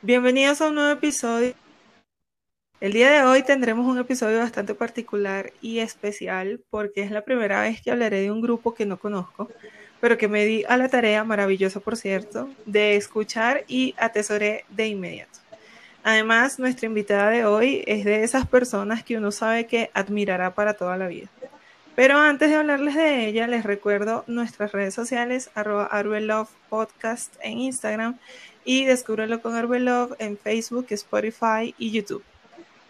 Bienvenidos a un nuevo episodio. El día de hoy tendremos un episodio bastante particular y especial porque es la primera vez que hablaré de un grupo que no conozco, pero que me di a la tarea, maravillosa por cierto, de escuchar y atesoré de inmediato. Además, nuestra invitada de hoy es de esas personas que uno sabe que admirará para toda la vida. Pero antes de hablarles de ella, les recuerdo nuestras redes sociales, arroba Podcast en Instagram y Descúbrelo con Arbelove en Facebook, Spotify y YouTube.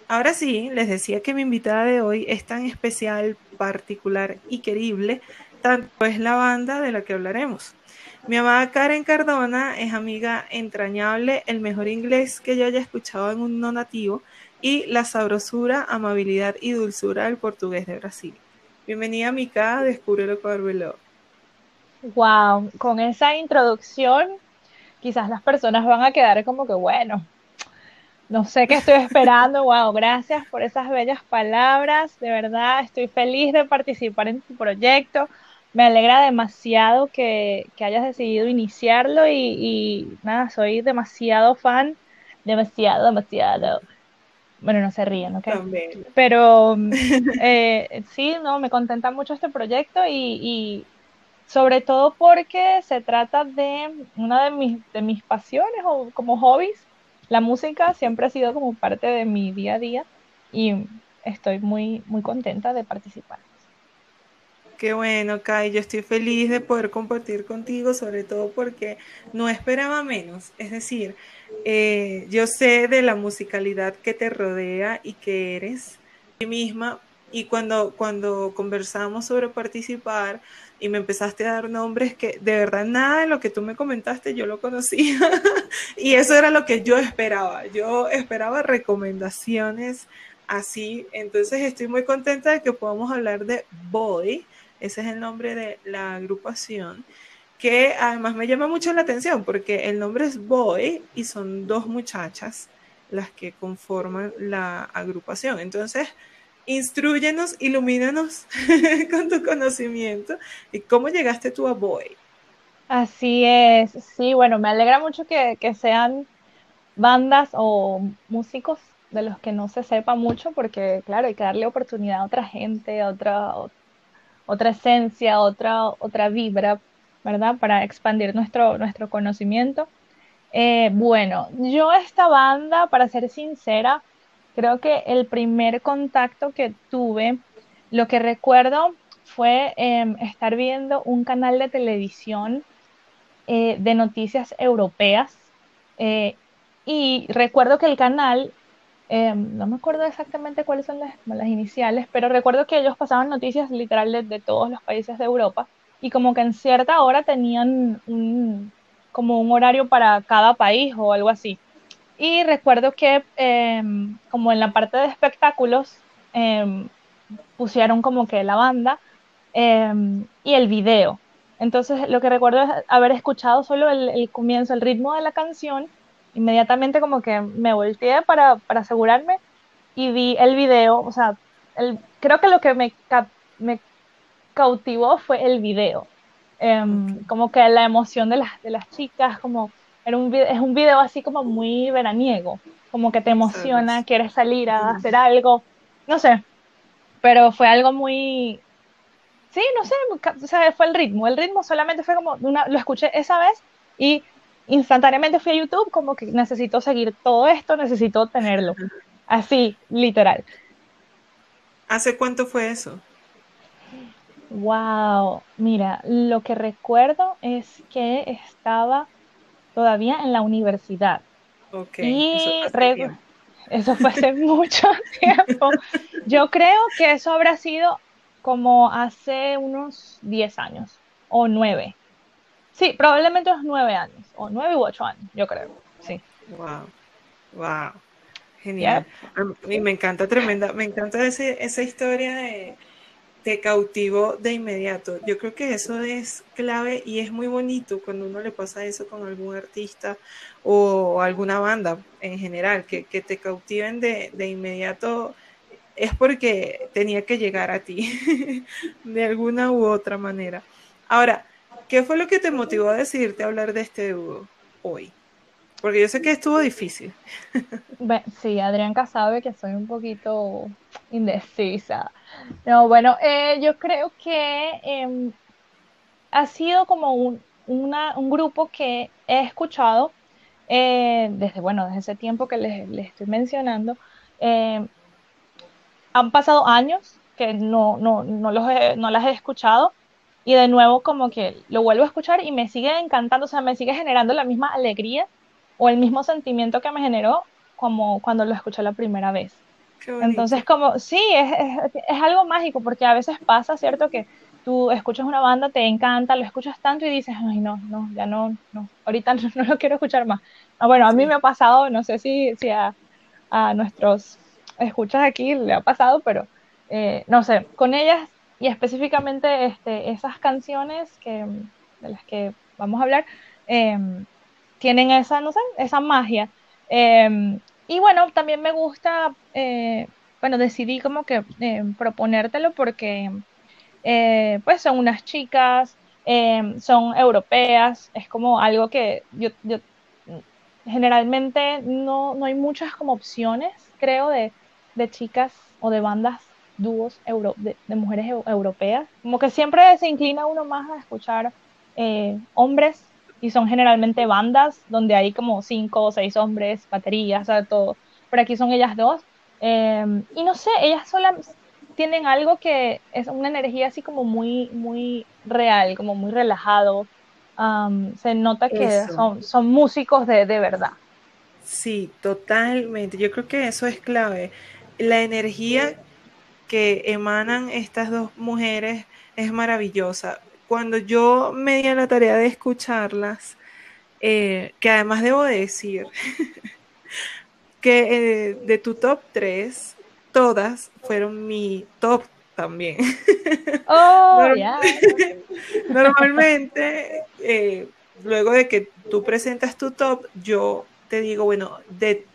Ahora sí, les decía que mi invitada de hoy es tan especial, particular y querible, tanto es la banda de la que hablaremos. Mi amada Karen Cardona es amiga entrañable, el mejor inglés que yo haya escuchado en un no nativo y la sabrosura, amabilidad y dulzura del portugués de Brasil. Bienvenida, Mica, Descúbrelo con Arbelove. Wow, con esa introducción quizás las personas van a quedar como que, bueno, no sé qué estoy esperando. Wow, gracias por esas bellas palabras. De verdad, estoy feliz de participar en tu proyecto. Me alegra demasiado que, hayas decidido iniciarlo y, nada, soy demasiado fan, demasiado, demasiado. Bueno, no se ríen, ¿ok? Pero eh, sí, no, me contenta mucho este proyecto y sobre todo porque se trata de una de mis, de mis pasiones o como hobbies. La música siempre ha sido como parte de mi día a día y estoy muy, muy contenta de participar. Qué bueno, Kai, yo estoy feliz de poder compartir contigo, sobre todo porque no esperaba menos. Es decir, eh, yo sé de la musicalidad que te rodea y que eres ti misma. Y cuando, cuando conversamos sobre participar, y me empezaste a dar nombres que de verdad nada de lo que tú me comentaste yo lo conocía y eso era lo que yo esperaba. Yo esperaba recomendaciones así, entonces estoy muy contenta de que podamos hablar de Boy, ese es el nombre de la agrupación, que además me llama mucho la atención porque el nombre es Boy y son dos muchachas las que conforman la agrupación. Entonces, instruyenos, ilumínanos con tu conocimiento y cómo llegaste tú a Boy. Así es, sí, bueno, me alegra mucho que, sean bandas o músicos de los que no se sepa mucho, porque claro, hay que darle oportunidad a otra gente, a otra, otra esencia, otra, otra vibra, ¿verdad? Para expandir nuestro, nuestro conocimiento. Eh, bueno, yo esta banda, para ser sincera, Creo que el primer contacto que tuve, lo que recuerdo fue em, estar viendo un canal de televisión eh, de noticias europeas eh, y recuerdo que el canal, em, no me acuerdo exactamente cuáles son las, iniciales, pero recuerdo que ellos pasaban noticias literales de, todos los países de Europa y como que en cierta hora tenían como un horario para cada país o algo así. Y recuerdo que em, como en la parte de espectáculos em, pusieron como que la banda em, y el video. Entonces lo que recuerdo es haber escuchado solo el, comienzo, el ritmo de la canción. Inmediatamente como que me volteé para, para asegurarme y vi el video. O sea, el, creo que lo que me, me cautivó fue el video. Como que la emoción de las, de las chicas, como un es un video así como muy veraniego, como que te emociona, quieres salir a hacer algo, no sé, pero fue algo muy, sí, no sé, o sea, fue el ritmo, el ritmo solamente fue como, una, lo escuché esa vez y instantáneamente fui a YouTube como que necesito seguir todo esto, necesito tenerlo, así, literal. ¿Hace cuánto fue eso? Wow, mira, lo que recuerdo es que estaba todavía en la universidad. y eso fue, hace mucho tiempo. Yo creo que eso habrá sido como hace unos 10 años o 9. Sí, probablemente unos 9 años, o 9 u 8 años, yo creo. Sí. Wow. Wow. Genial. A mí me encanta tremenda, me encanta ese, esa historia de te cautivó de inmediato. Yo creo que eso es clave y es muy bonito cuando uno le pasa eso con algún artista o alguna banda en general, que, te cautiven de, de, inmediato es porque tenía que llegar a ti de alguna u otra manera. Ahora, ¿qué fue lo que te motivó a decidirte hablar de este dúo hoy? Porque yo sé que estuvo difícil. Sí, Adrianca sabe que soy un poquito indecisa. No, bueno, eh, yo creo que em, ha sido como un, un, grupo que he escuchado eh, desde, bueno, desde ese tiempo que les, estoy mencionando. Em, han pasado años que no, no, no, los no las he escuchado y de nuevo como que lo vuelvo a escuchar y me sigue encantando, o sea, me sigue generando la misma alegría o el mismo sentimiento que me generó como cuando lo escuché la primera vez. Entonces, como, sí, es, es, algo mágico, porque a veces pasa, ¿cierto? Que tú escuchas una banda, te encanta, lo escuchas tanto y dices, ay, no, no, ya no, no, ahorita no, lo quiero escuchar más. Ah, bueno, a mí me ha pasado, no sé si, si a, a, nuestros escuchas aquí le ha pasado, pero eh, no sé, con ellas y específicamente este, esas canciones que, de las que vamos a hablar, eh, tienen esa, no sé, esa magia. Em, y bueno, también me gusta, eh, bueno, decidí como que em, proponértelo porque eh, pues son unas chicas, em, son europeas, es como algo que yo, generalmente no, no, hay muchas como opciones, creo, de, de chicas o de bandas dúos euro, de, de, mujeres europeas. Como que siempre se inclina uno más a escuchar eh, hombres y son generalmente bandas donde hay como cinco o seis hombres, baterías, de todo. Pero aquí son ellas dos. Em, y no sé, ellas solas tienen algo que es una energía así como muy, muy real, como muy relajado. se nota que son, son, músicos de, de verdad. Sí, totalmente. Yo creo que eso es clave. La energía que emanan estas dos mujeres es maravillosa cuando yo me di a la tarea de escucharlas, eh, que además debo decir que eh, de tu top 3, todas fueron mi top también. Oh, Normalmente, eh, luego de que tú presentas tu top, yo te digo, bueno, de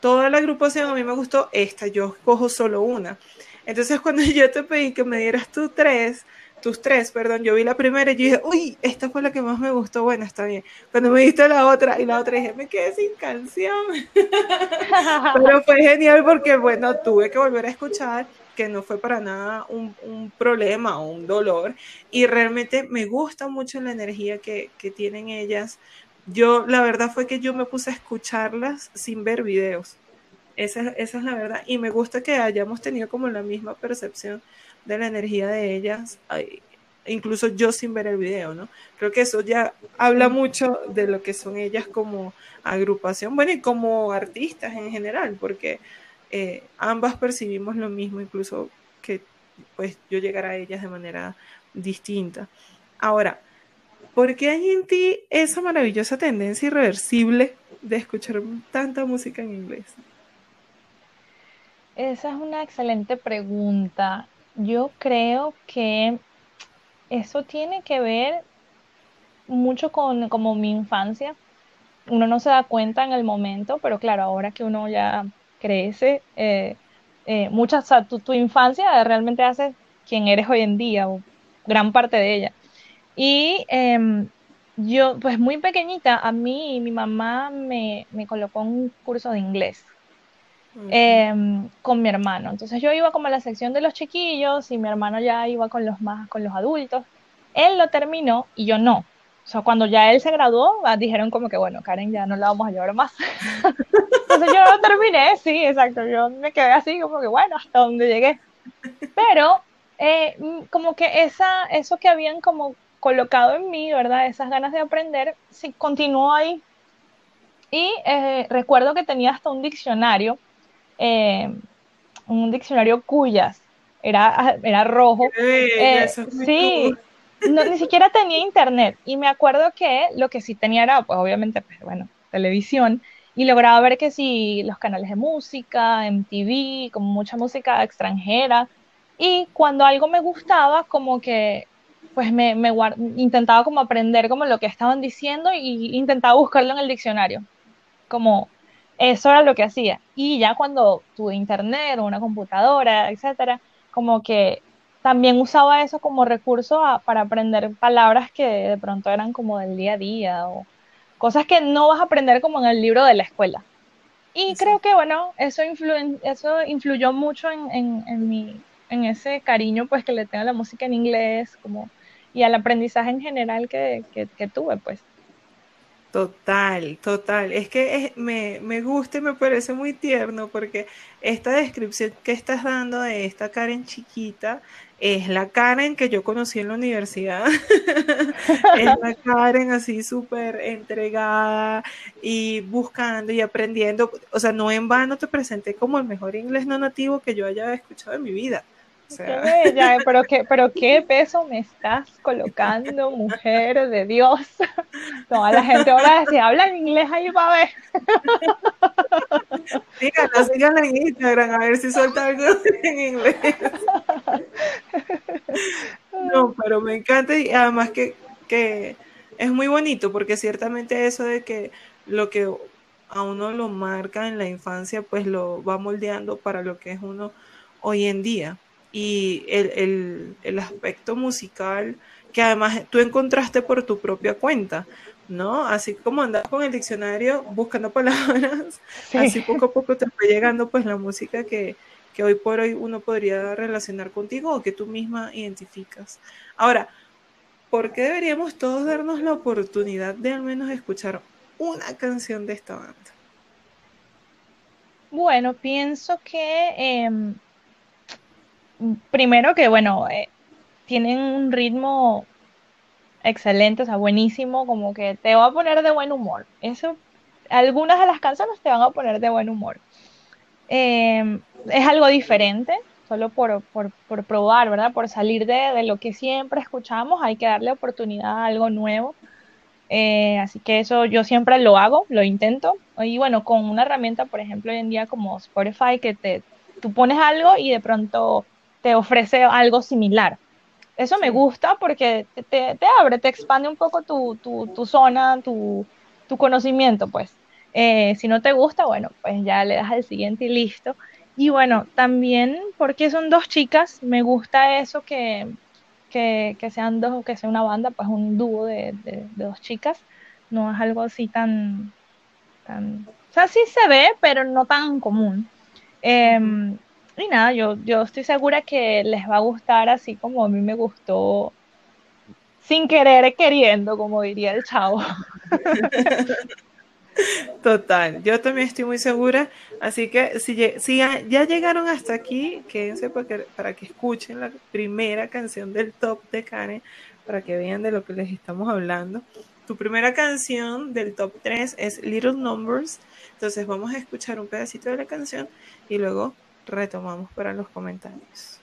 toda la agrupación a mí me gustó esta, yo cojo solo una. Entonces cuando yo te pedí que me dieras tu tres, tus tres, perdón, yo vi la primera y yo dije, uy, esta fue la que más me gustó, bueno, está bien. Cuando me diste la otra y la otra dije, me quedé sin canción. Pero fue genial porque, bueno, tuve que volver a escuchar, que no fue para nada un, un problema o un dolor. Y realmente me gusta mucho la energía que, que tienen ellas. Yo, la verdad fue que yo me puse a escucharlas sin ver videos. Esa, esa es la verdad. Y me gusta que hayamos tenido como la misma percepción de la energía de ellas, incluso yo sin ver el video, ¿no? Creo que eso ya habla mucho de lo que son ellas como agrupación, bueno, y como artistas en general, porque eh, ambas percibimos lo mismo, incluso que pues yo llegara a ellas de manera distinta. Ahora, ¿por qué hay en ti esa maravillosa tendencia irreversible de escuchar tanta música en inglés? Esa es una excelente pregunta. Yo creo que eso tiene que ver mucho con como mi infancia. Uno no se da cuenta en el momento, pero claro, ahora que uno ya crece, eh, eh, muchas, tu, infancia realmente hace quien eres hoy en día, o gran parte de ella. Y em, yo, pues muy pequeñita, a mí mi mamá me, me colocó un curso de inglés Em, con mi hermano. Entonces yo iba como a la sección de los chiquillos y mi hermano ya iba con los más, con los adultos. Él lo terminó y yo no. O sea, cuando ya él se graduó, ah, dijeron como que, bueno, Karen ya no la vamos a llevar más. Entonces yo lo terminé, sí, exacto. Yo me quedé así como que, bueno, hasta donde llegué. Pero eh, mm, como que esa, eso que habían como colocado en mí, ¿verdad? Esas ganas de aprender, sí, continuó ahí. Y eh, recuerdo que tenía hasta un diccionario eh, un diccionario cuyas, era, era rojo. Eh, sí, no, ni siquiera tenía internet. Y me acuerdo que lo que sí tenía era, pues obviamente, pues, bueno, televisión. Y lograba ver que sí, los canales de música, MTV, como mucha música extranjera. Y cuando algo me gustaba, como que pues me, me intentaba como aprender como lo que estaban diciendo y intentaba buscarlo en el diccionario. Como eso era lo que hacía. Y ya cuando tuve internet o una computadora, etcétera, como que también usaba eso como recurso para aprender palabras que de pronto eran como del día a día o, cosas que no vas a aprender como en el libro de la escuela. Y creo que, bueno, eso, eso influyó mucho en, en, en, mi, en ese cariño pues que le tengo a la música en inglés como, y al aprendizaje en general que, que, que tuve, pues. Total, total. Es que me, me, gusta y me parece muy tierno porque esta descripción que estás dando de esta Karen chiquita es la Karen que yo conocí en la universidad. es la Karen así súper entregada y buscando y aprendiendo. O sea, no en vano te presenté como el mejor inglés no nativo que yo haya escuchado en mi vida. Qué pero, qué, pero qué peso me estás colocando, mujer de Dios. Toda la gente ahora si habla en inglés ahí va a ver. Síganla, síganla en Instagram a ver si suelta algo en inglés. No, pero me encanta y además que, que es muy bonito porque ciertamente eso de que lo que a uno lo marca en la infancia pues lo va moldeando para lo que es uno hoy en día y el, aspecto musical que además tú encontraste por tu propia cuenta, ¿no? Así como andas con el diccionario buscando palabras, así poco a poco te fue llegando pues la música que, que hoy por hoy uno podría relacionar contigo o que tú misma identificas. Ahora, ¿por qué deberíamos todos darnos la oportunidad de al menos escuchar una canción de esta banda? Bueno, pienso que em, primero que, bueno, eh, tienen un ritmo excelente, o sea, buenísimo, como que te va a poner de buen humor. Eso, algunas de las canciones te van a poner de buen humor. Em, es algo diferente, solo por, por, por probar, ¿verdad? Por salir de, de, lo que siempre escuchamos, hay que darle oportunidad a algo nuevo. Eh, así que eso yo siempre lo hago, lo intento. Y bueno, con una herramienta, por ejemplo, hoy en día como Spotify, que te, tú pones algo y de pronto te ofrece algo similar. Eso me gusta porque te, abre, te expande un poco tu, zona, tu, conocimiento, pues. Eh, si no te gusta, bueno, pues ya le das al siguiente y listo. Y bueno, también porque son dos chicas, me gusta eso que, que, sean dos, que sea una banda, pues un dúo de, dos chicas. No es algo así tan, tan, o sea, sí se ve, pero no tan común. Em, y nada, yo, yo estoy segura que les va a gustar así como a mí me gustó, sin querer queriendo, como diría el chavo. Total, yo también estoy muy segura, así que si, ya, llegaron hasta aquí, quédense para que, para que escuchen la primera canción del top de Karen, para que vean de lo que les estamos hablando. Tu primera canción del top 3 es Little Numbers, entonces vamos a escuchar un pedacito de la canción y luego retomamos para los comentarios.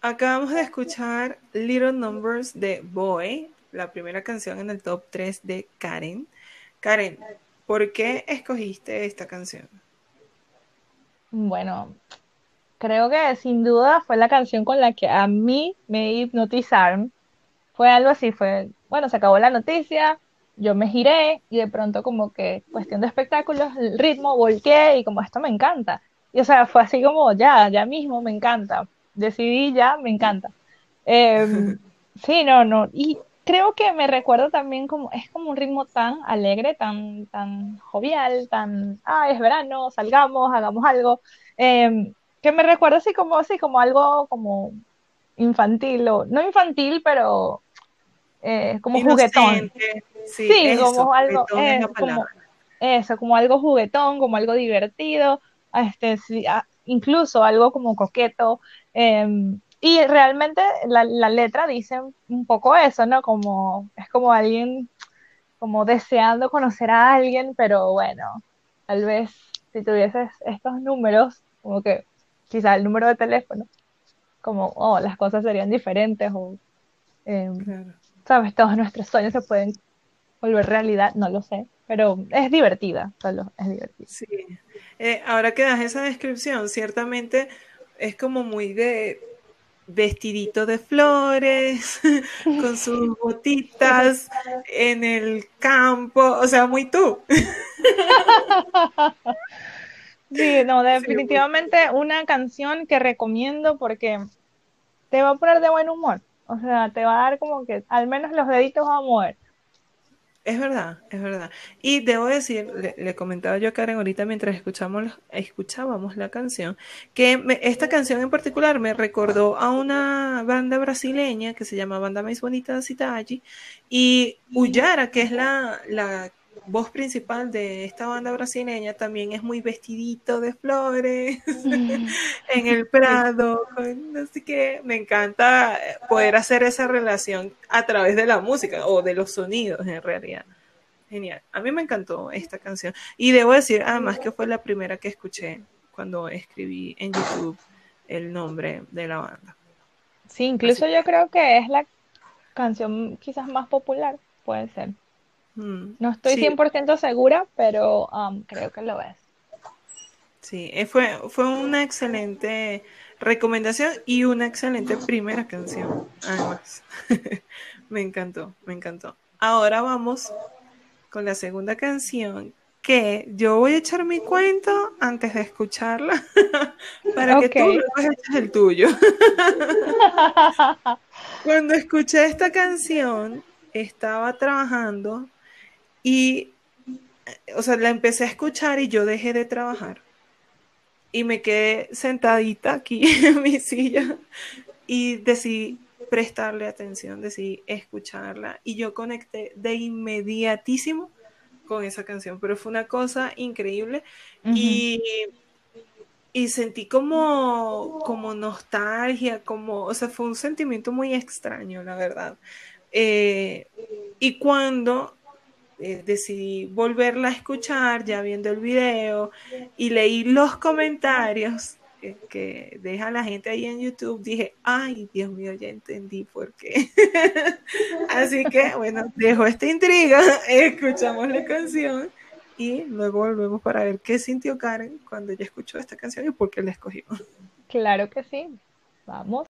Acabamos de escuchar Little Numbers de Boy, la primera canción en el top 3 de Karen. Karen, ¿por qué escogiste esta canción? Bueno, creo que sin duda fue la canción con la que a mí me hipnotizaron. Fue algo así, fue, bueno, se acabó la noticia, yo me giré y de pronto como que cuestión de espectáculos, el ritmo, volqué y como esto me encanta. Y o sea, fue así como ya, ya mismo me encanta decidí ya, me encanta. Em, sí, no, no. Y creo que me recuerdo también como, es como un ritmo tan alegre, tan, tan jovial, tan, ah, es verano, salgamos, hagamos algo, em, que me recuerda así como, así como algo como infantil, o no infantil, pero eh, como juguetón. Sí, como algo, eh, como, eso, como algo juguetón, como algo divertido, este, incluso algo como coqueto. Em, y realmente la, la, letra dice un poco eso, ¿no? Como, es como alguien, como deseando conocer a alguien, pero bueno, tal vez si tuvieses estos números, como que quizá el número de teléfono, como, oh, las cosas serían diferentes o, em, sabes, todos nuestros sueños se pueden volver realidad, no lo sé, pero es divertida, solo es divertida. Sí, eh, ahora que das esa descripción, ciertamente es como muy de vestidito de flores, con sus botitas en el campo, o sea, muy tú. Sí, no, definitivamente una canción que recomiendo porque te va a poner de buen humor. O sea, te va a dar como que al menos los deditos a mover. Es verdad, es verdad. Y debo decir, le, comentaba yo a Karen ahorita mientras escuchamos, escuchábamos la canción, que esta canción en particular me recordó a una banda brasileña que se llama Banda Mais Bonita Cidade y Uyara, que es la, la voz principal de esta banda brasileña también es muy vestidito de flores mm. en el Prado, así que me encanta poder hacer esa relación a través de la música o de los sonidos en realidad. Genial. A mí me encantó esta canción y debo decir además que fue la primera que escuché cuando escribí en YouTube el nombre de la banda. Sí, incluso yo creo que es la canción quizás más popular, puede ser. Mm, no estoy 100% segura, pero um, creo que lo es. Sí, eh, fue, fue una excelente recomendación y una excelente primera canción, además. me encantó, me encantó. Ahora vamos con la segunda canción que yo voy a echar mi cuento antes de escucharla para que tú luego eches el tuyo. Cuando escuché esta canción, estaba trabajando y, o sea, la empecé a escuchar y yo dejé de trabajar. Y me quedé sentadita aquí en mi silla y decidí prestarle atención, decidí escucharla y yo conecté de inmediatísimo con esa canción, pero fue una cosa increíble y, y, sentí como, como nostalgia, como, o sea, fue un sentimiento muy extraño, la verdad. Eh, y cuando eh, decidí volverla a escuchar ya viendo el video y leí los comentarios que, deja la gente ahí en YouTube, dije, ay, Dios mío, ya entendí por qué. Así que, bueno, dejo esta intriga, escuchamos la canción y luego volvemos para ver qué sintió Karen cuando ella escuchó esta canción y por qué la escogió. Claro que sí, vamos.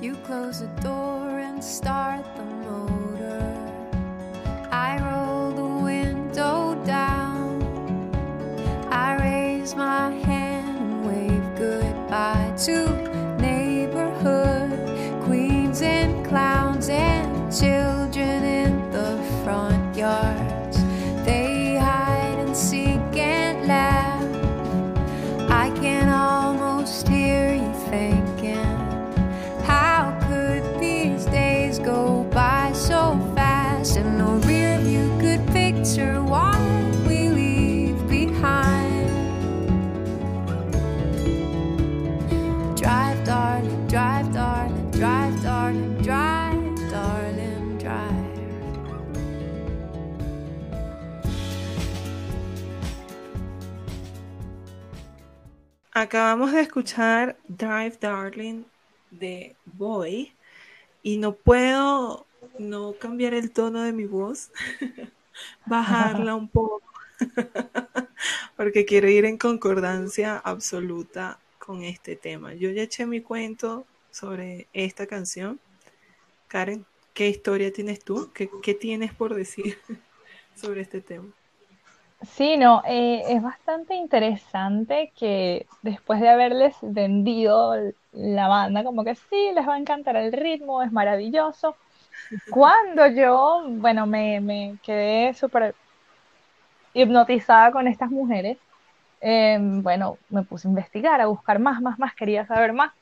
You close the door and start the motor. I roll the window down. I raise my hand and wave goodbye to Acabamos de escuchar Drive Darling de Boy y no puedo no cambiar el tono de mi voz, bajarla un poco, porque quiero ir en concordancia absoluta con este tema. Yo ya eché mi cuento sobre esta canción. Karen, ¿qué historia tienes tú? ¿Qué, tienes por decir sobre este tema? Sí, no, eh, es bastante interesante que después de haberles vendido la banda, como que sí, les va a encantar el ritmo, es maravilloso. Cuando yo, bueno, me, me quedé súper hipnotizada con estas mujeres, Em, bueno, me puse a investigar, a buscar más, más, más, quería saber más.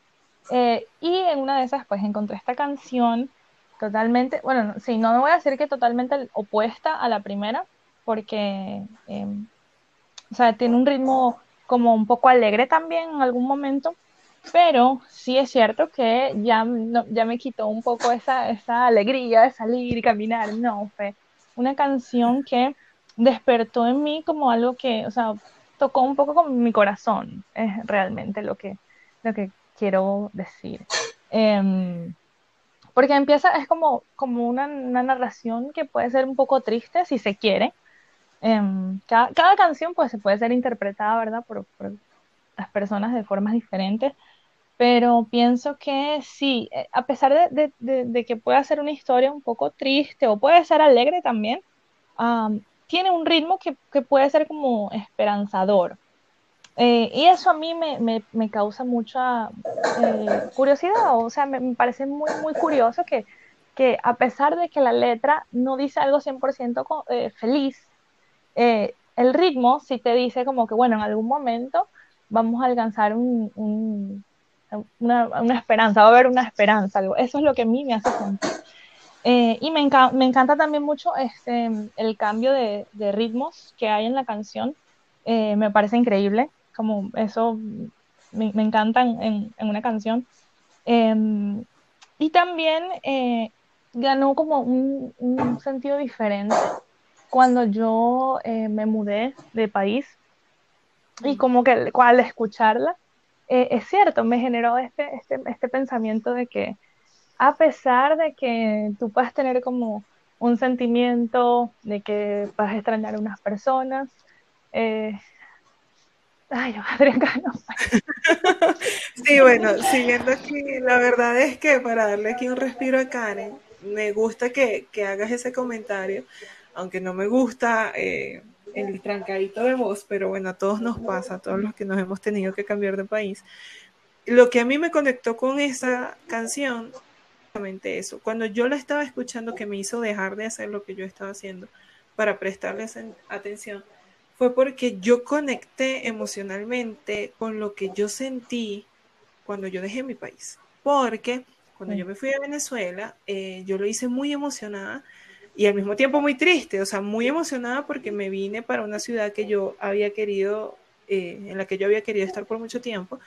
Eh, y en una de esas, pues encontré esta canción totalmente, bueno, sí, no me voy a decir que totalmente opuesta a la primera, porque, em, o sea, tiene un ritmo como un poco alegre también en algún momento, pero sí es cierto que ya, ya me quitó un poco esa, esa alegría de salir y caminar. No, fue una canción que despertó en mí como algo que, o sea, tocó un poco con mi corazón, es realmente lo que, lo que quiero decir. Em, porque empieza, es como, como una, narración que puede ser un poco triste si se quiere. Em, cada, cada, canción pues se puede ser interpretada, ¿verdad? Por, por, las personas de formas diferentes, pero pienso que sí, eh, a pesar de, de, de, que pueda ser una historia un poco triste o puede ser alegre también, tiene un ritmo que, que, puede ser como esperanzador. Eh, y eso a mí me, me, me causa mucha eh, curiosidad, o sea, me, me, parece muy, muy curioso que, que a pesar de que la letra no dice algo 100% eh, feliz, el ritmo sí te dice como que, bueno, en algún momento vamos a alcanzar un, un, una, una, esperanza, va a haber una esperanza, algo. Eso es lo que a mí me hace sentir. Eh, y me, enca me, encanta también mucho este, el cambio de, ritmos que hay en la canción. Eh, me parece increíble, como eso me, me encanta en, una canción. Eh, y también eh, ganó como un, sentido diferente cuando yo eh, me mudé de país y como que al escucharla, eh, es cierto, me generó este, este, este pensamiento de que a pesar de que tú puedas tener como un sentimiento de que vas a extrañar a unas personas, eh... ay, Adrián, no. sí, bueno, siguiendo aquí, la verdad es que para darle aquí un respiro a Karen, me gusta que, que hagas ese comentario, aunque no me gusta eh, el trancadito de voz, pero bueno, a todos nos pasa, a todos los que nos hemos tenido que cambiar de país. Lo que a mí me conectó con esa canción, eso, cuando yo la estaba escuchando que me hizo dejar de hacer lo que yo estaba haciendo para prestarles atención, fue porque yo conecté emocionalmente con lo que yo sentí cuando yo dejé mi país. Porque cuando yo me fui a Venezuela, eh, yo lo hice muy emocionada y al mismo tiempo muy triste, o sea, muy emocionada porque me vine para una ciudad que yo había querido, eh, en la que yo había querido estar por mucho tiempo.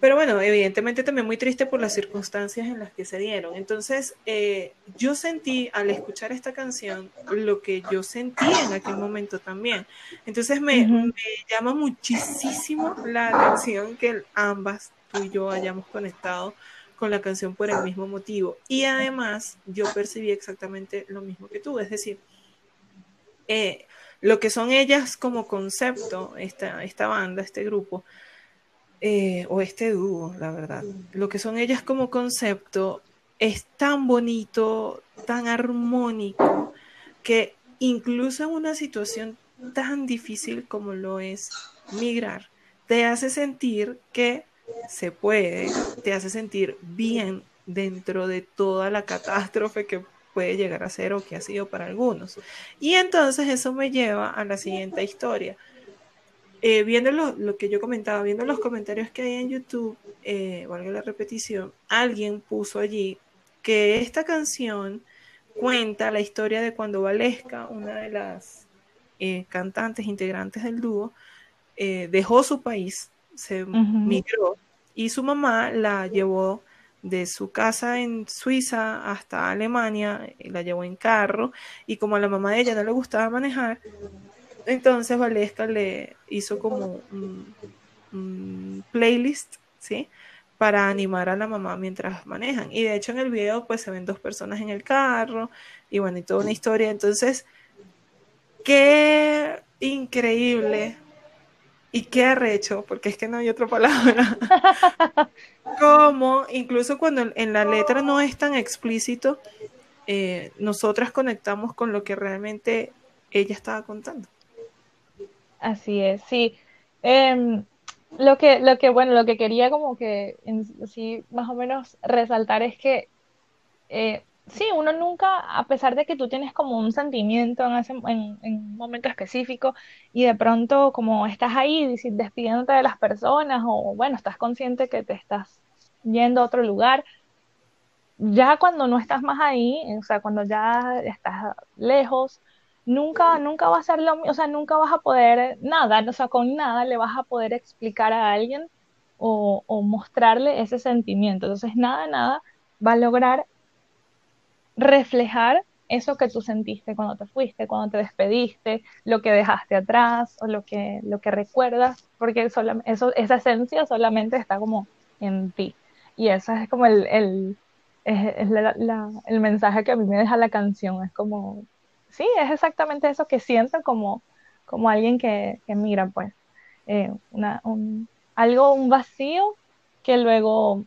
Pero bueno, evidentemente también muy triste por las circunstancias en las que se dieron. Entonces, eh, yo sentí al escuchar esta canción lo que yo sentí en aquel momento también. Entonces, me, uh -huh. me llama muchísimo la atención que ambas, tú y yo, hayamos conectado con la canción por el mismo motivo. Y además yo percibí exactamente lo mismo que tú, es decir, eh, lo que son ellas como concepto, esta, esta banda, este grupo, eh, o este dúo, la verdad, lo que son ellas como concepto es tan bonito, tan armónico, que incluso en una situación tan difícil como lo es migrar, te hace sentir que se puede, te hace sentir bien dentro de toda la catástrofe que puede llegar a ser o que ha sido para algunos. Y entonces eso me lleva a la siguiente historia. Eh, viendo lo, lo, que yo comentaba, viendo los comentarios que hay en YouTube, eh, valga la repetición, alguien puso allí que esta canción cuenta la historia de cuando Valesca, una de las eh, cantantes integrantes del dúo, dejó su país se uh -huh. migró y su mamá la llevó de su casa en Suiza hasta Alemania, la llevó en carro y como a la mamá de ella no le gustaba manejar, entonces Valesca le hizo como un, un playlist, ¿sí? Para animar a la mamá mientras manejan. Y de hecho en el video pues se ven dos personas en el carro y bueno, y toda una historia. Entonces, qué increíble y qué arrecho, porque es que no hay otra palabra, como incluso cuando en la letra no es tan explícito, eh, nosotras conectamos con lo que realmente ella estaba contando. Así es, sí. Eh, lo que, lo que, bueno, lo que quería como que en, sí, más o menos resaltar es que eh, sí, uno nunca, a pesar de que tú tienes como un sentimiento en, ese, en, en un momento específico y de pronto como estás ahí despidiéndote de las personas o bueno, estás consciente que te estás yendo a otro lugar, ya cuando no estás más ahí, o sea, cuando ya estás lejos, nunca, nunca va a ser lo mismo, o sea, nunca vas a poder nada, o sea, con nada le vas a poder explicar a alguien o, o mostrarle ese sentimiento. Entonces, nada, nada va a lograr reflejar eso que tú sentiste cuando te fuiste, cuando te despediste, lo que dejaste atrás o lo que, lo que recuerdas, porque eso, esa esencia solamente está como en ti. Y eso es como el, el, es, la- el mensaje que a mí me deja la canción. Es como, sí, es exactamente eso que siento como, como alguien que, que mira, pues, eh, una, un, algo, un vacío que luego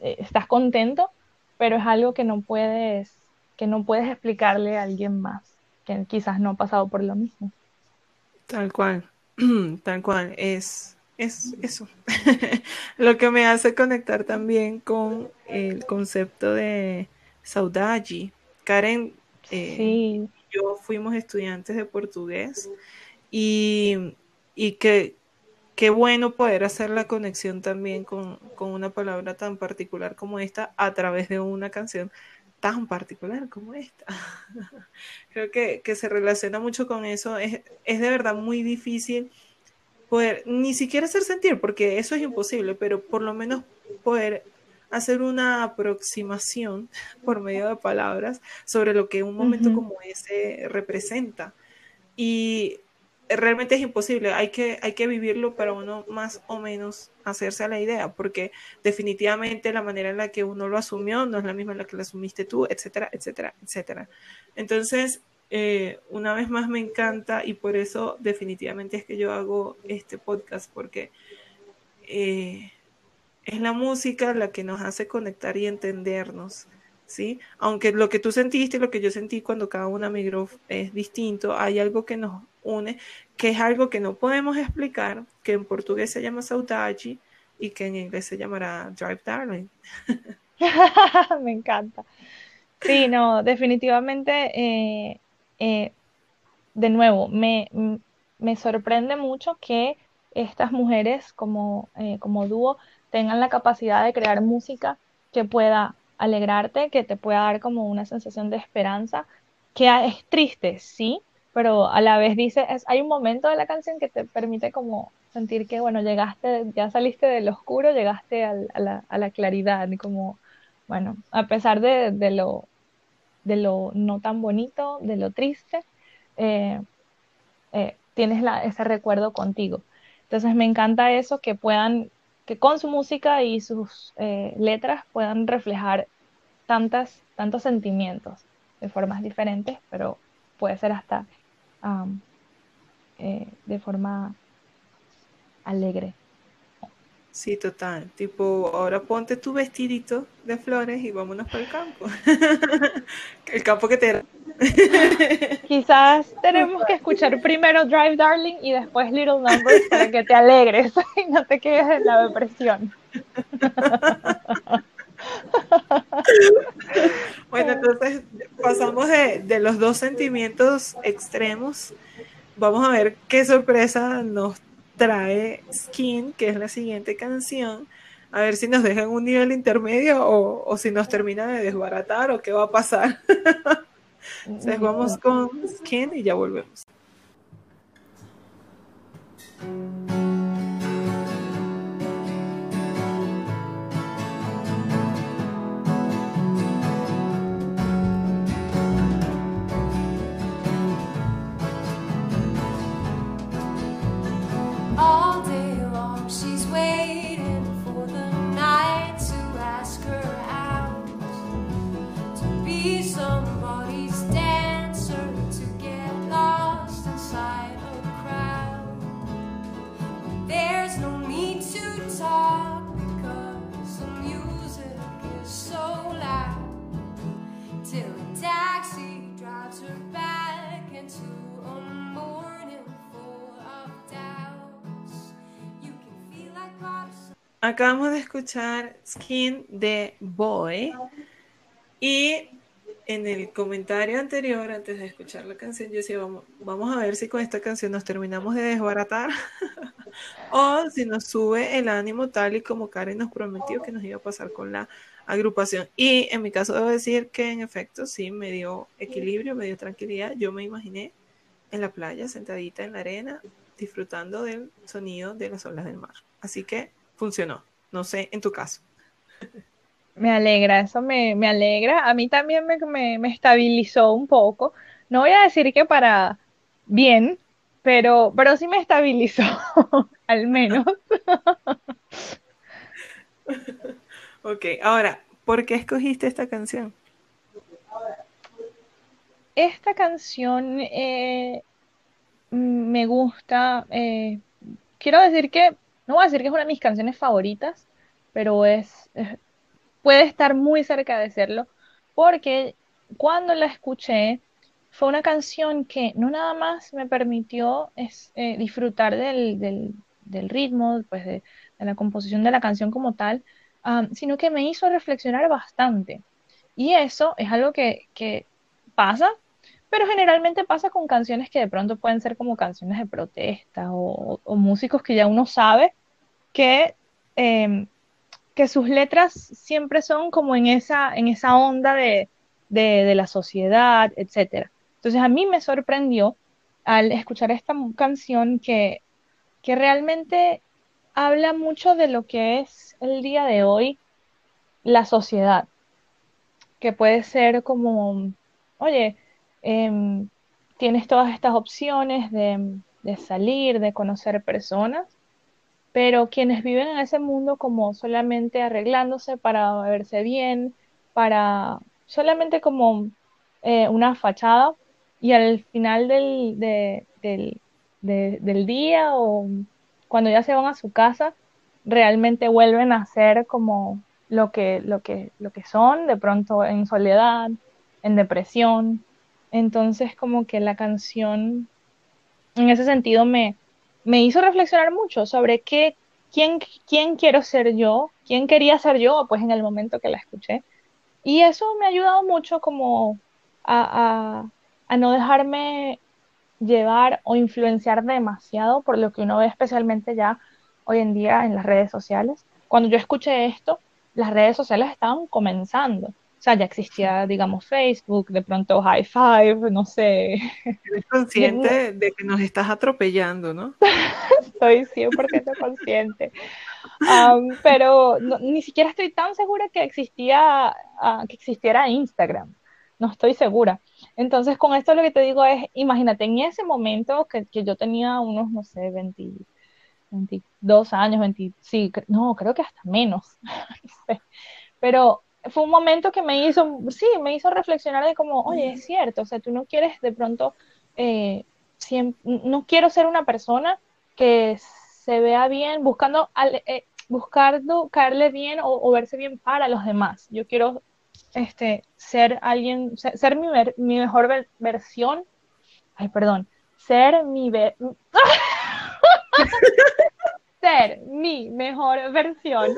eh, estás contento, pero es algo que no puedes, que no puedes explicarle a alguien más, que quizás no ha pasado por lo mismo. Tal cual, tal cual, es, es eso. Lo que me hace conectar también con el concepto de saudade. Karen eh, Sí, y yo fuimos estudiantes de portugués y, y que qué bueno poder hacer la conexión también con, con una palabra tan particular como esta a través de una canción tan particular como esta. Creo que, que se relaciona mucho con eso. Es, es de verdad muy difícil poder ni siquiera hacer sentir, porque eso es imposible, pero por lo menos poder hacer una aproximación por medio de palabras sobre lo que un momento como ese representa. Y realmente es imposible, hay que, hay que vivirlo para uno más o menos hacerse a la idea, porque definitivamente la manera en la que uno lo asumió no es la misma en la que lo asumiste tú, etcétera, etcétera, etcétera. Entonces, eh, una vez más me encanta y por eso definitivamente es que yo hago este podcast, porque eh, es la música la que nos hace conectar y entendernos, ¿sí? Aunque lo que tú sentiste y lo que yo sentí cuando cada una migró es distinto, hay algo que nos une, que es algo que no podemos explicar, que en portugués se llama saudade y que en inglés se llamará Drive Darling. me encanta. Sí, no, definitivamente, eh, eh, de nuevo, me, me sorprende mucho que estas mujeres como, eh, como dúo tengan la capacidad de crear música que pueda alegrarte, que te pueda dar como una sensación de esperanza, que es triste, sí, pero a la vez dice, hay un momento de la canción que te permite como sentir que, bueno, llegaste, ya saliste del oscuro, llegaste al- a la, a la claridad, como, bueno, a pesar de, de lo de lo no tan bonito, de lo triste, eh, eh, tienes ese recuerdo contigo. Entonces me encanta eso, que puedan, que con su música y sus eh, letras puedan reflejar tantas, tantos sentimientos de formas diferentes, pero puede ser hasta um, eh, de forma alegre. Sí, total. Tipo, ahora ponte tu vestidito de flores y vámonos para el campo. el campo que te... Quizás tenemos que escuchar primero Drive Darling y después Little Numbers para que te alegres y no te quedes en la depresión. Bueno, entonces pasamos de, de los dos sentimientos extremos. Vamos a ver qué sorpresa nos trae Skin, que es la siguiente canción. A ver si nos deja en un nivel intermedio o, o si nos termina de desbaratar o qué va a pasar. Entonces vamos con Skin y ya volvemos. Acabamos de escuchar Skin de Boy y en el comentario anterior, antes de escuchar la canción, yo decía, vamos, vamos a ver si con esta canción nos terminamos de desbaratar o si nos sube el ánimo tal y como Karen nos prometió que nos iba a pasar con la agrupación. Y en mi caso debo decir que en efecto sí me dio equilibrio, me dio tranquilidad. Yo me imaginé en la playa, sentadita en la arena, disfrutando del sonido de las olas del mar. Así que funcionó. No sé, en tu caso. Me alegra, eso me, me alegra. A mí también me, me, me estabilizó un poco. No voy a decir que para bien, pero, pero sí me estabilizó, al menos. Ok, ahora, ¿por qué escogiste esta canción? Esta canción eh, me gusta. eh, quiero decir que, no voy a decir que es una de mis canciones favoritas, pero es, es- puede estar muy cerca de serlo, porque cuando la escuché fue una canción que no nada más me permitió eh, disfrutar del, del- del ritmo, pues de la composición de la canción como tal, sino que me hizo reflexionar bastante. Y eso es algo que, pasa, pero generalmente pasa con canciones que de pronto pueden ser como canciones de protesta o, o músicos que ya uno sabe que... em, que sus letras siempre son como en esa, en esa onda de, de, la sociedad, etcétera. Entonces a mí me sorprendió al escuchar esta canción que, que realmente habla mucho de lo que es el día de hoy la sociedad, que puede ser como, oye, em, tienes todas estas opciones de, de salir, de conocer personas pero quienes viven en ese mundo como solamente arreglándose para verse bien, para solamente como eh, una fachada, y al final del, de- del, de- del día o cuando ya se van a su casa, realmente vuelven a ser como lo que, lo que, lo que son, de pronto en soledad, en depresión. Entonces como que la canción en ese sentido me, me hizo reflexionar mucho sobre qué, quién, quién quiero ser yo, quién quería ser yo, pues en el momento que la escuché. Y eso me ha ayudado mucho como a, a, a no dejarme llevar o influenciar demasiado por lo que uno ve especialmente ya hoy en día en las redes sociales. Cuando yo escuché esto, las redes sociales estaban comenzando. O sea, ya existía, digamos, Facebook, de pronto High Five, no sé, Eres consciente de que nos estás atropellando, ¿no? Estoy 100% consciente. Am, pero no- ni siquiera estoy tan segura que existía, ah, que existiera Instagram. No estoy segura. Entonces, con esto lo que te digo es, imagínate, en ese momento que, que yo tenía unos, no sé, 20 22 años, 20, sí, no, creo que hasta menos. Pero fue un momento que me hizo, sí, me hizo reflexionar de como, oye, es cierto, o sea, tú no quieres de pronto, eh, no quiero ser una persona que se vea bien buscando, al- eh, buscando caerle bien o verse bien para los demás. Yo quiero este, ser alguien, ser, mi, ver- mi mejor ver- versión, ay, perdón, ser mi, ve- ser mi mejor versión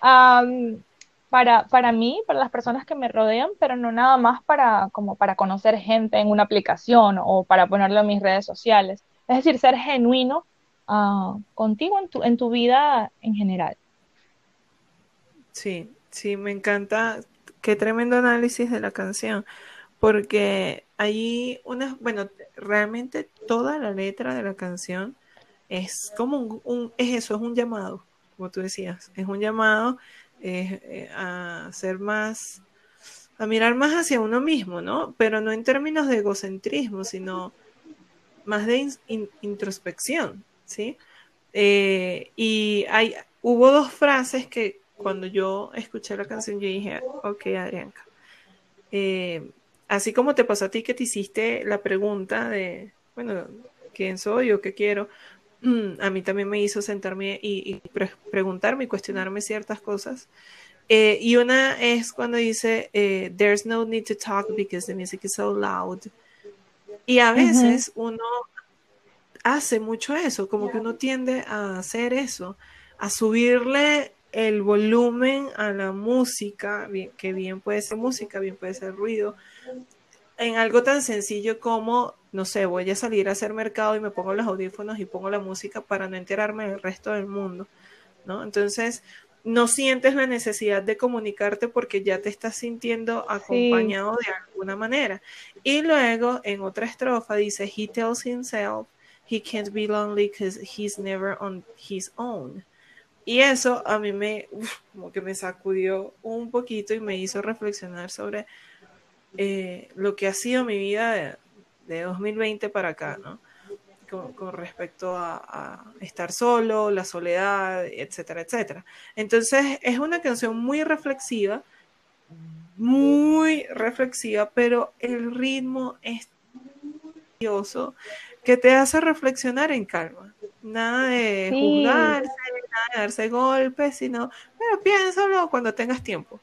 am, para, para mí, para las personas que me rodean, pero no nada más para, como para conocer gente en una aplicación o para ponerlo en mis redes sociales. Es decir, ser genuino ah, contigo en tu, en tu vida en general. Sí, sí, me encanta. Qué tremendo análisis de la canción, porque allí una, bueno, realmente toda la letra de la canción es como un, es eso, es un llamado, como tú decías, es un llamado eh, a ser más, a mirar más hacia uno mismo, ¿no? Pero no en términos de egocentrismo, sino más de in- in- introspección, ¿sí? Eh, y hay, hubo dos frases que cuando yo escuché la canción yo dije, ok, Adrianca, eh, así como te pasó a ti que te hiciste la pregunta de, bueno, ¿quién soy o qué quiero? Mm, A mí también me hizo sentarme y, y pre- preguntarme y cuestionarme ciertas cosas. Eh, y una es cuando dice, eh, There's no need to talk because the music is so loud. Y a veces uno hace mucho eso, como que uno tiende a hacer eso, a subirle el volumen a la música, bien, que bien puede ser música, bien puede ser ruido, en algo tan sencillo como, no sé, voy a salir a hacer mercado y me pongo los audífonos y pongo la música para no enterarme del resto del mundo, ¿no? Entonces, no sientes la necesidad de comunicarte porque ya te estás sintiendo acompañado de alguna manera. Y luego, en otra estrofa, dice, he tells himself he can't be lonely because he's never on his own. Y eso a mí me, como que me sacudió un poquito y me hizo reflexionar sobre eh, lo que ha sido mi vida de, de 2020 para acá, ¿no? Con, respecto a, a, estar solo, la soledad, etcétera, etcétera. Entonces es una canción muy reflexiva, muy reflexiva, pero el ritmo es que te hace reflexionar en calma. Nada de Sí. juzgarse, nada de darse golpes, sino, pero piénsalo cuando tengas tiempo.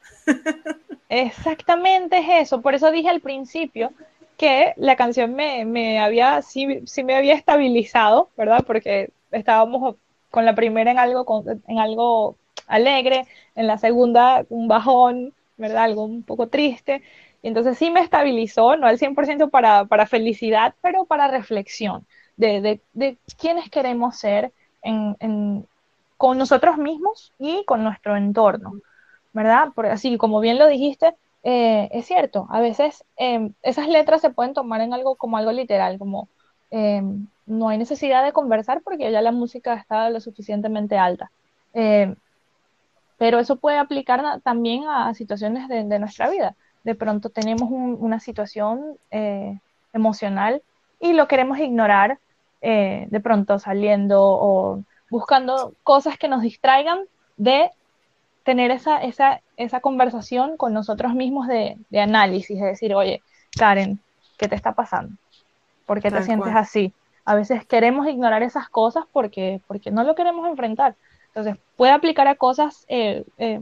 Exactamente es eso. Por eso dije al principio que la canción me, me había, sí, sí me había estabilizado, ¿verdad? Porque estábamos con la primera en algo, con- en algo alegre, en la segunda un bajón, ¿verdad? Algo un poco triste. Y entonces sí me estabilizó, no al 100% para, para felicidad, pero para reflexión de, de, de quiénes queremos ser en, en- con nosotros mismos y con nuestro entorno. ¿verdad? Porque así como bien lo dijiste, eh, es cierto, a veces eh, esas letras se pueden tomar en algo como algo literal, como eh, no hay necesidad de conversar porque ya la música está lo suficientemente alta. Eh, pero eso puede aplicar también a, situaciones de, de nuestra vida. De pronto tenemos un- una situación eh, emocional y lo queremos ignorar, eh, de pronto saliendo o buscando cosas que nos distraigan de tener esa, esa, esa conversación con nosotros mismos de, de análisis, de decir, oye, Karen, ¿qué te está pasando? ¿Por qué te Tal sientes cual. así? A veces queremos ignorar esas cosas porque, porque no lo queremos enfrentar. Entonces, puede aplicar a cosas eh, eh,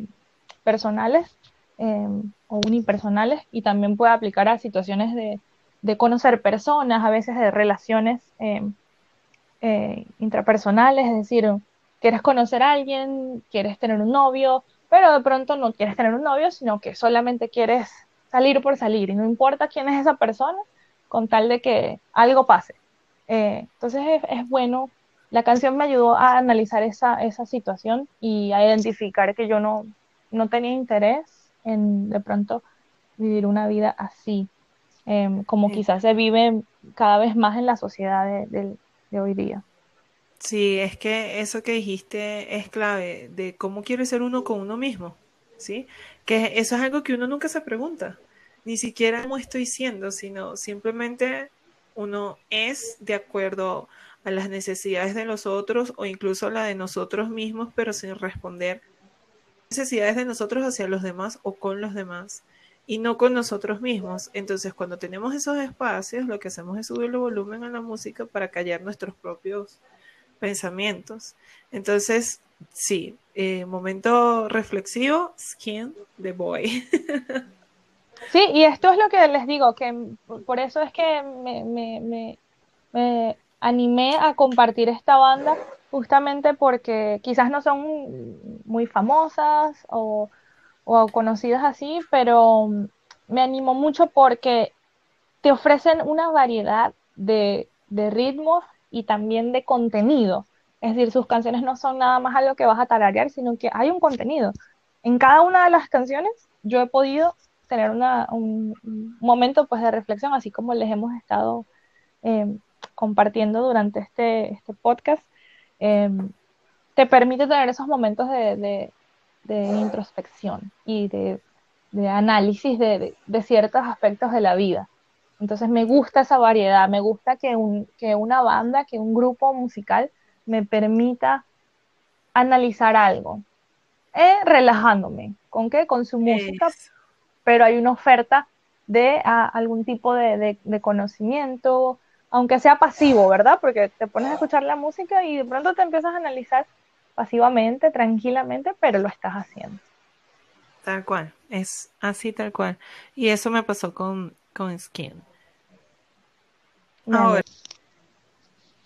personales eh, o unipersonales y también puede aplicar a situaciones de, de conocer personas, a veces de relaciones eh, intrapersonales, es decir, quieres conocer a alguien, quieres tener un novio, pero de pronto no quieres tener un novio, sino que solamente quieres salir por salir y no importa quién es esa persona, con tal de que algo pase. Eh, entonces es, es, bueno, la canción me ayudó a analizar esa, esa situación y a identificar que yo no, no tenía interés en de pronto vivir una vida así, eh, como Sí. quizás se vive cada vez más en la sociedad de, de, de hoy día. Sí, es que eso que dijiste es clave de cómo quiere ser uno con uno mismo, ¿sí? Que eso es algo que uno nunca se pregunta, ni siquiera cómo estoy siendo, sino simplemente uno es de acuerdo a las necesidades de los otros o incluso la de nosotros mismos, pero sin responder necesidades de nosotros hacia los demás o con los demás y no con nosotros mismos. Entonces, cuando tenemos esos espacios, lo que hacemos es subir el volumen a la música para callar nuestros propios pensamientos. Entonces, sí, eh, momento reflexivo, Skin the Boy. Sí, y esto es lo que les digo, que por eso es que me, me, me, me animé a compartir esta banda, justamente porque quizás no son muy famosas o, o conocidas así, pero me animó mucho porque te ofrecen una variedad de, de ritmos y también de contenido. Es decir, sus canciones no son nada más algo que vas a tararear, sino que hay un contenido. En cada una de las canciones yo he podido tener una, un, momento pues, de reflexión, así como les hemos estado eh, compartiendo durante este, este podcast. Eh, te permite tener esos momentos de, de, de introspección y de, de análisis de, de, ciertos aspectos de la vida. Entonces me gusta esa variedad, me gusta que, un, que una banda, que un grupo musical me permita analizar algo, eh, relajándome. ¿Con qué? Con su música, pero hay una oferta de a, algún tipo de, de, de, conocimiento, aunque sea pasivo, ¿verdad? Porque te pones a escuchar la música y de pronto te empiezas a analizar pasivamente, tranquilamente, pero lo estás haciendo. Tal cual, es así tal cual. Y eso me pasó con, con Skin. Ahora,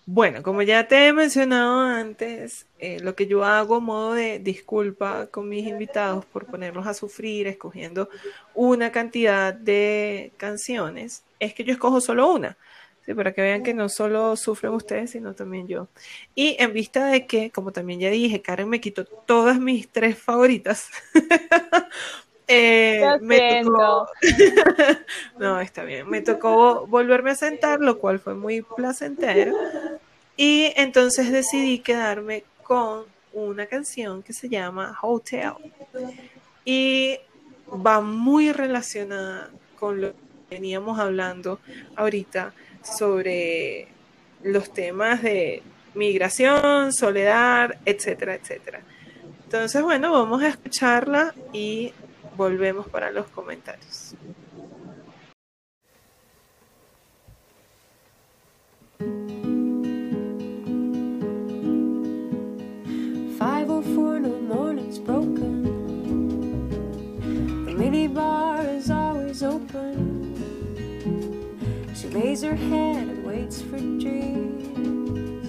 Bueno, como ya te he mencionado antes, eh, lo que yo hago a modo de disculpa con mis invitados por ponerlos a sufrir escogiendo una cantidad de canciones, es que yo escojo solo una. Sí, para que vean que no solo sufren ustedes, sino también yo. Y en vista de que, como también ya dije, Karen me quitó todas mis tres favoritas. eh, me tocó... no, está bien. Me tocó volverme a sentar, lo cual fue muy placentero. Y entonces decidí quedarme con una canción que se llama Hotel. Y va muy relacionada con lo que veníamos hablando ahorita sobre los temas de migración, soledad, etcétera, etcétera. Entonces, bueno, vamos a escucharla y volvemos para los comentarios. Lays her head and waits for dreams.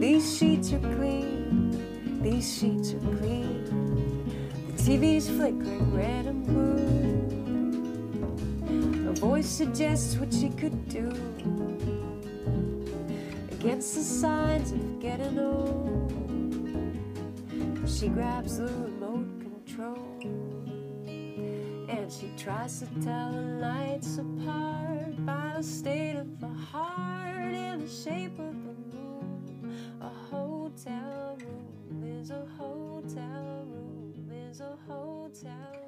These sheets are clean. These sheets are clean. The TV's flickering red and blue. Her voice suggests what she could do against the signs of getting old. She grabs the remote control and she tries to tell the lights apart state of heart the shape of. A hotel room hotel room hotel.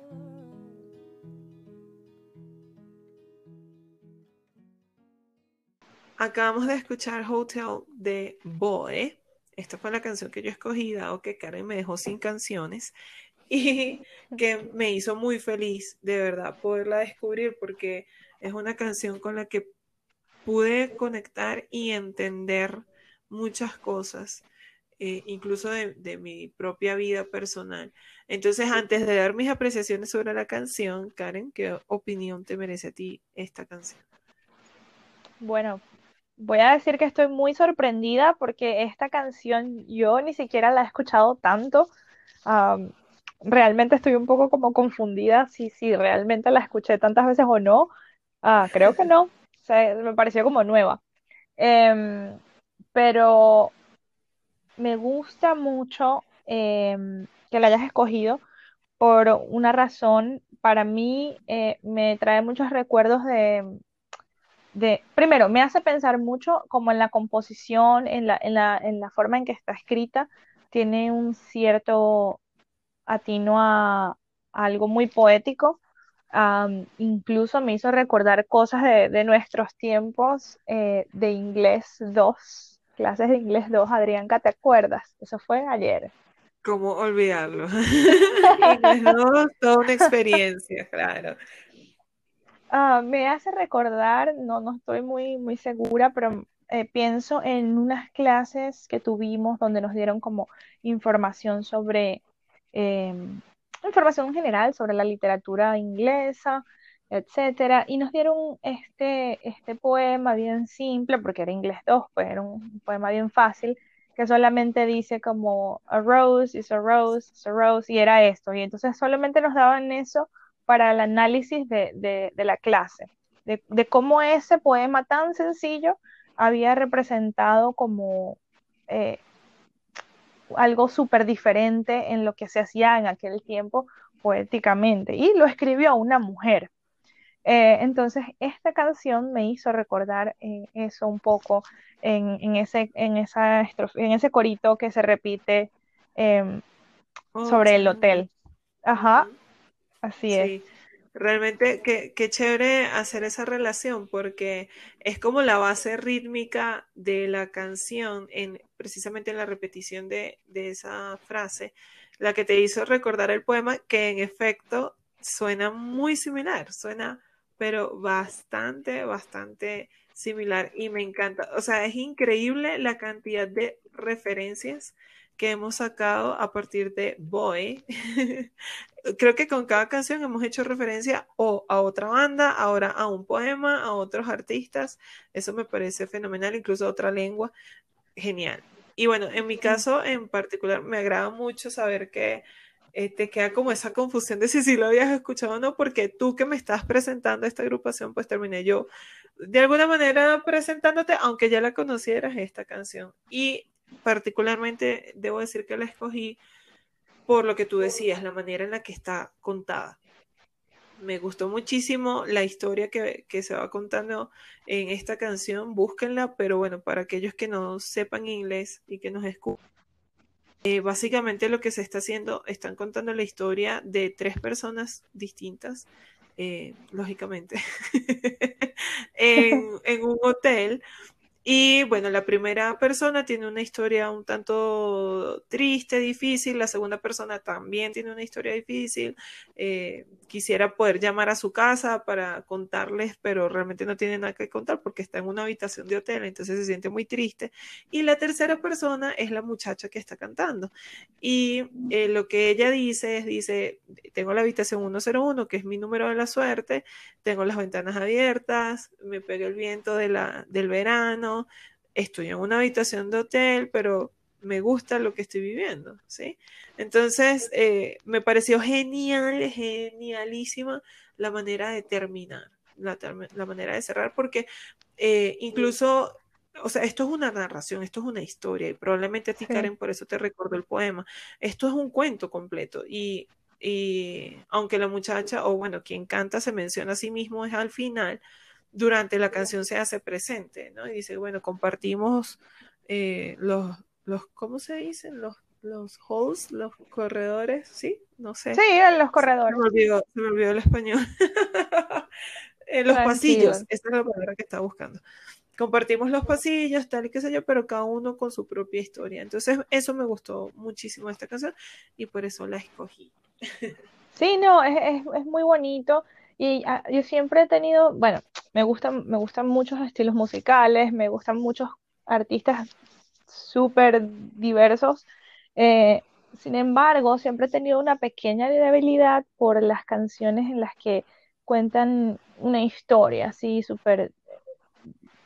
Acabamos de escuchar Hotel de Boy. Esta fue la canción que yo escogí, dado que Karen me dejó sin canciones y que me hizo muy feliz, de verdad, poderla descubrir porque es una canción con la que pude conectar y entender muchas cosas, eh, incluso de, mi propia vida personal. Entonces, antes de dar mis apreciaciones sobre la canción, Karen, ¿qué opinión te merece a ti esta canción? Bueno, voy a decir que estoy muy sorprendida porque esta canción yo ni siquiera la he escuchado tanto. Realmente estoy un poco como confundida si, si realmente la escuché tantas veces o no. Ah, creo que no. O sea, me pareció como nueva. Em, pero me gusta mucho em, que la hayas escogido por una razón. Para mí eh, me trae muchos recuerdos de de, primero, me hace pensar mucho como en la composición, en la, en la, en la forma en que está escrita, tiene un cierto atino a algo muy poético. Incluso me hizo recordar cosas de, de nuestros tiempos eh, de inglés 2, clases de inglés 2, Adrianca, ¿te acuerdas? Eso fue ayer. ¿Cómo olvidarlo? Inglés 2, toda una experiencia, claro. Ah, me hace recordar, no, no estoy muy, muy segura, pero eh, pienso en unas clases que tuvimos donde nos dieron como información sobre, em, información general sobre la literatura inglesa, etcétera, y nos dieron este, este poema bien simple, porque era inglés 2, pues era un poema bien fácil, que solamente dice como a rose is a rose, is a rose, y era esto, y entonces solamente nos daban eso para el análisis de, de- de la clase, de, de cómo ese poema tan sencillo había representado como eh, algo súper diferente en lo que se hacía en aquel tiempo poéticamente. Y lo escribió una mujer. Eh, entonces, esta canción me hizo recordar eh, eso un poco en, en ese, en esa estrofa- en ese corito que se repite em, sobre el hotel. Ajá, así es. Realmente qué, qué chévere hacer esa relación porque es como la base rítmica de la canción, en, precisamente en la repetición de, de esa frase, la que te hizo recordar el poema, que en efecto suena muy similar, suena pero bastante, bastante similar y me encanta. O sea, es increíble la cantidad de referencias que hemos sacado a partir de Boy. Creo que con cada canción hemos hecho referencia o a otra banda, ahora a un poema, a otros artistas. Eso me parece fenomenal, incluso a otra lengua. genial. Y bueno, en mi caso en particular me agrada mucho saber que eh, te queda como esa confusión de si sí lo habías escuchado o no, porque tú que me estás presentando esta agrupación, pues terminé yo de alguna manera presentándote, aunque ya la conocieras esta canción. Y particularmente debo decir que la escogí por lo que tú decías, la manera en la que está contada. Me gustó muchísimo la historia que, que, se va contando en esta canción, búsquenla, pero bueno, para aquellos que no sepan inglés y que nos escuchan, eh, básicamente lo que se está haciendo, están contando la historia de tres personas distintas, eh, lógicamente, en, en un hotel y bueno, la primera persona tiene una historia un tanto triste, difícil, la segunda persona también tiene una historia difícil, eh, quisiera poder llamar a su casa para contarles, pero realmente no tiene nada que contar porque está en una habitación de hotel, entonces se siente muy triste. Y la tercera persona es la muchacha que está cantando. Y eh, lo que ella dice es, dice, tengo la habitación 101, que es mi número de la suerte, tengo las ventanas abiertas, me pega el viento de la, del verano estoy en una habitación de hotel, pero me gusta lo que estoy viviendo, ¿sí? Entonces, eh, me pareció genial, genialísima la manera de terminar, la, la manera de cerrar, porque eh, incluso, o sea, esto es una narración, esto es una historia, y probablemente a ti, sí. Karen, por eso te recuerdo el poema. Esto es un cuento completo, y, y aunque la muchacha, o bueno, quien canta se menciona a sí mismo es al final, durante la canción se hace presente, ¿no? Y dice, bueno, compartimos eh, los, los, ¿cómo se dicen? Los, los halls, los corredores, ¿sí? No sé. Sí, los corredores. Se me olvidó, se me olvidó el español. eh, los Tranquilo. pasillos, esa es la palabra que estaba buscando. Compartimos los pasillos, tal y qué sé yo, pero cada uno con su propia historia. Entonces, eso me gustó muchísimo esta canción y por eso la escogí. sí, no, es, es, es muy bonito. Y uh, yo siempre he tenido, bueno, me gustan, me gustan muchos estilos musicales, me gustan muchos artistas súper diversos. Eh, sin embargo, siempre he tenido una pequeña debilidad por las canciones en las que cuentan una historia así súper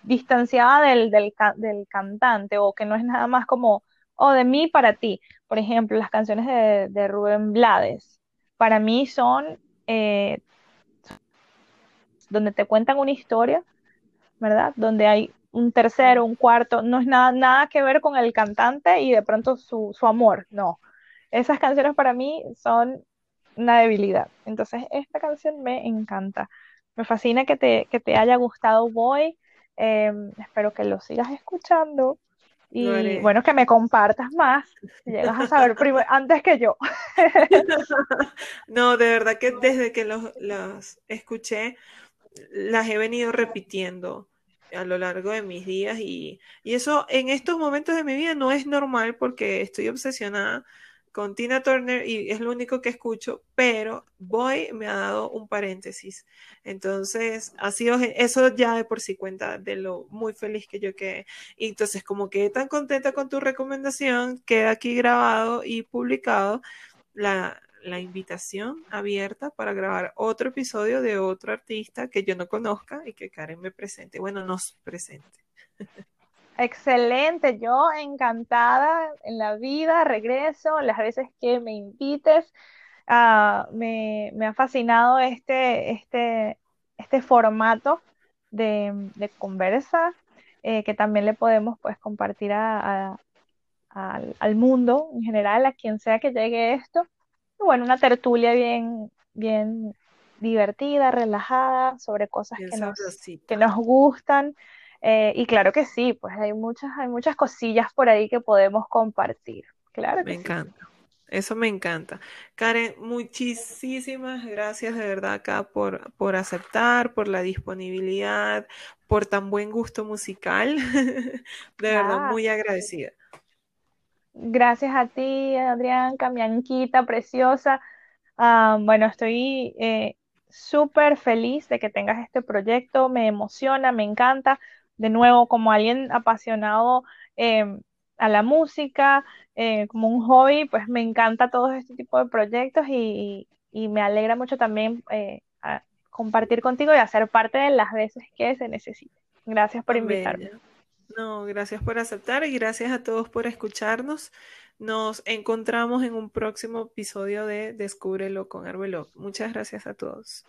distanciada del, del, del, cantante o que no es nada más como, oh, de mí para ti. Por ejemplo, las canciones de, de Rubén Blades, para mí son eh, donde te cuentan una historia, ¿verdad? Donde hay un tercero, un cuarto, no es nada, nada que ver con el cantante y de pronto su, su amor, no. Esas canciones para mí son una debilidad. Entonces, esta canción me encanta. Me fascina que te, que te haya gustado Boy. Eh, espero que lo sigas escuchando. Y no bueno, que me compartas más, llegas a saber antes que yo. no, de verdad que desde que los, los escuché, las he venido repitiendo a lo largo de mis días y, y, eso en estos momentos de mi vida no es normal porque estoy obsesionada con Tina Turner y es lo único que escucho, pero Boy me ha dado un paréntesis. Entonces, ha sido eso ya de por sí cuenta de lo muy feliz que yo quedé. Y entonces, como quedé tan contenta con tu recomendación, queda aquí grabado y publicado la, la invitación abierta para grabar otro episodio de otro artista que yo no conozca y que Karen me presente, bueno, nos presente. Excelente, yo encantada en la vida, regreso las veces que me invites. Uh, me, me, ha fascinado este, este, este formato de, conversa eh, que también le podemos pues compartir al mundo en general, a quien sea que llegue esto bueno, una tertulia bien, bien divertida, relajada, sobre cosas que nos, que nos, gustan. Eh, y claro que sí, pues hay muchas, hay muchas cosillas por ahí que podemos compartir. Claro que me sí. encanta. Eso me encanta. Karen, muchísimas gracias de verdad acá por, por aceptar, por la disponibilidad, por tan buen gusto musical. de verdad, ah. muy agradecida. Gracias a ti, Adrián, Camianquita, preciosa. Uh, bueno, estoy eh, súper feliz de que tengas este proyecto, me emociona, me encanta. De nuevo, como alguien apasionado eh, a la música, eh, como un hobby, pues me encanta todo este tipo de proyectos y, y me alegra mucho también eh, compartir contigo y hacer parte de las veces que se necesite. Gracias por invitarme. No, gracias por aceptar y gracias a todos por escucharnos. Nos encontramos en un próximo episodio de Descúbrelo con Arbelot. Muchas gracias a todos.